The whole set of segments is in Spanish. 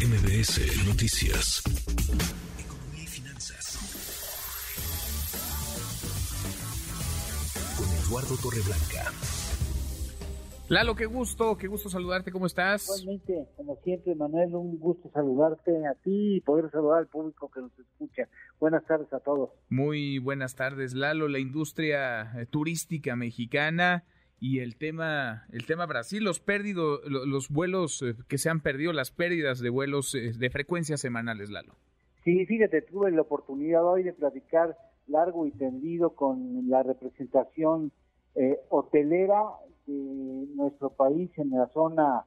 MBS Noticias. Economía y finanzas. Con Eduardo Torreblanca. Lalo, qué gusto, qué gusto saludarte, ¿cómo estás? Igualmente, como siempre, Manuel, un gusto saludarte a ti y poder saludar al público que nos escucha. Buenas tardes a todos. Muy buenas tardes, Lalo. La industria eh, turística mexicana y el tema, el tema Brasil, los perdidos, los vuelos eh, que se han perdido, las pérdidas de vuelos eh, de frecuencias semanales, Lalo. Sí, fíjate, tuve la oportunidad hoy de platicar largo y tendido con la representación eh, hotelera de nuestro país en la zona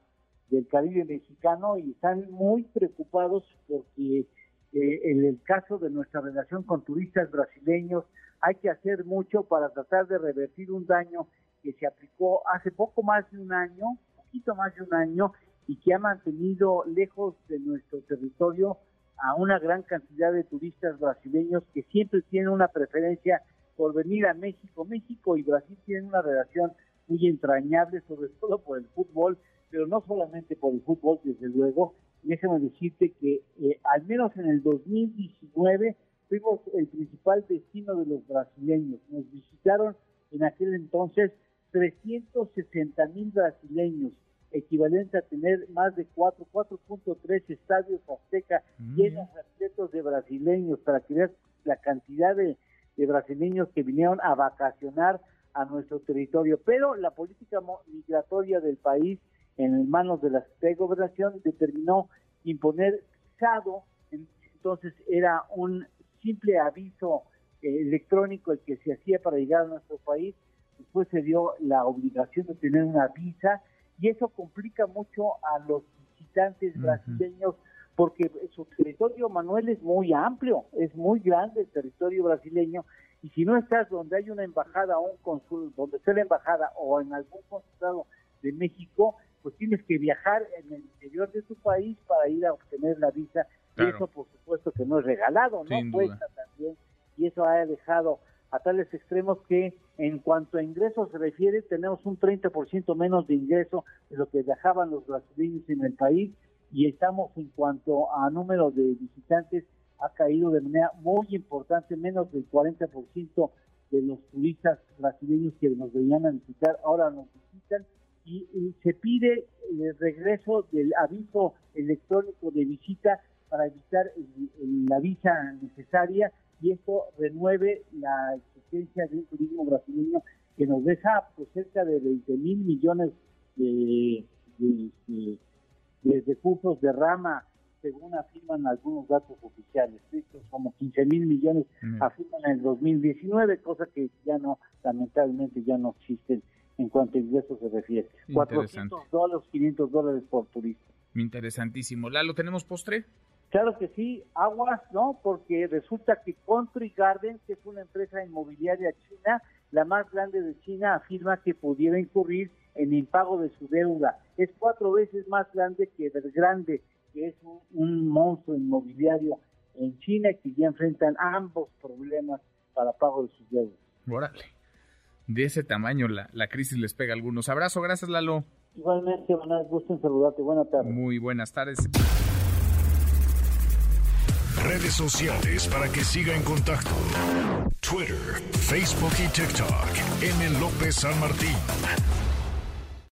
del Caribe mexicano y están muy preocupados porque en el caso de nuestra relación con turistas brasileños hay que hacer mucho para tratar de revertir un daño que se aplicó hace poco más de un año, poquito más de un año, y que ha mantenido lejos de nuestro territorio a una gran cantidad de turistas brasileños que siempre tienen una preferencia por venir a México. México y Brasil tienen una relación muy entrañable, sobre todo por el fútbol, pero no solamente por el fútbol, desde luego. Déjame decirte que eh, al menos en el 2019 fuimos el principal destino de los brasileños. Nos visitaron en aquel entonces 360 mil brasileños, equivalente a tener más de 4, 4.3 estadios azteca mm. llenos de de brasileños, para que veas la cantidad de, brasileños que vinieron a vacacionar a nuestro territorio. Pero la política migratoria del país, en manos de la de Gobernación, determinó imponer SADO, entonces era un simple aviso eh, electrónico el que se hacía para llegar a nuestro país. Después se dio la obligación de tener una visa y eso complica mucho a los visitantes brasileños porque su territorio, Manuel, es muy amplio, es muy grande el territorio brasileño y si no estás donde hay una embajada o un consul, donde está la embajada o en algún consulado de México, pues tienes que viajar en el interior de tu país para ir a obtener la visa y eso por supuesto que no es regalado, no cuesta también y eso ha dejado a tales extremos que en cuanto a ingresos se refiere, tenemos un 30% menos de ingreso de lo que viajaban los brasileños en el país y estamos en cuanto a número de visitantes ha caído de manera muy importante, menos del 40% de los turistas brasileños que nos venían a visitar ahora nos visitan y, se pide el regreso del aviso electrónico de visita para evitar la visa necesaria y esto renueve la existencia de un turismo brasileño que nos deja pues, cerca de 20 mil millones de, de, de, recursos de rama, según afirman algunos datos oficiales. Estos como 15 mil millones afirman en el 2019, cosa que ya no, lamentablemente ya no existen en cuanto a ingresos se refiere. 400 dólares, 500 dólares por turista. Interesantísimo. ¿Lalo, tenemos postre? Claro que sí, aguas, ¿no? Porque resulta que Country Garden, que es una empresa inmobiliaria china, la más grande de China, afirma que pudiera incurrir en impago de su deuda. Es cuatro veces más grande que Grande, que es un, monstruo inmobiliario en China y que ya enfrentan ambos problemas para pago de sus deudas. Órale. De ese tamaño la, la crisis les pega a algunos. Abrazo, gracias Lalo. Igualmente, buenas, gusto en saludarte. Buenas tardes. Muy buenas tardes redes sociales para que siga en contacto: Twitter, Facebook y TikTok. M. López San Martín.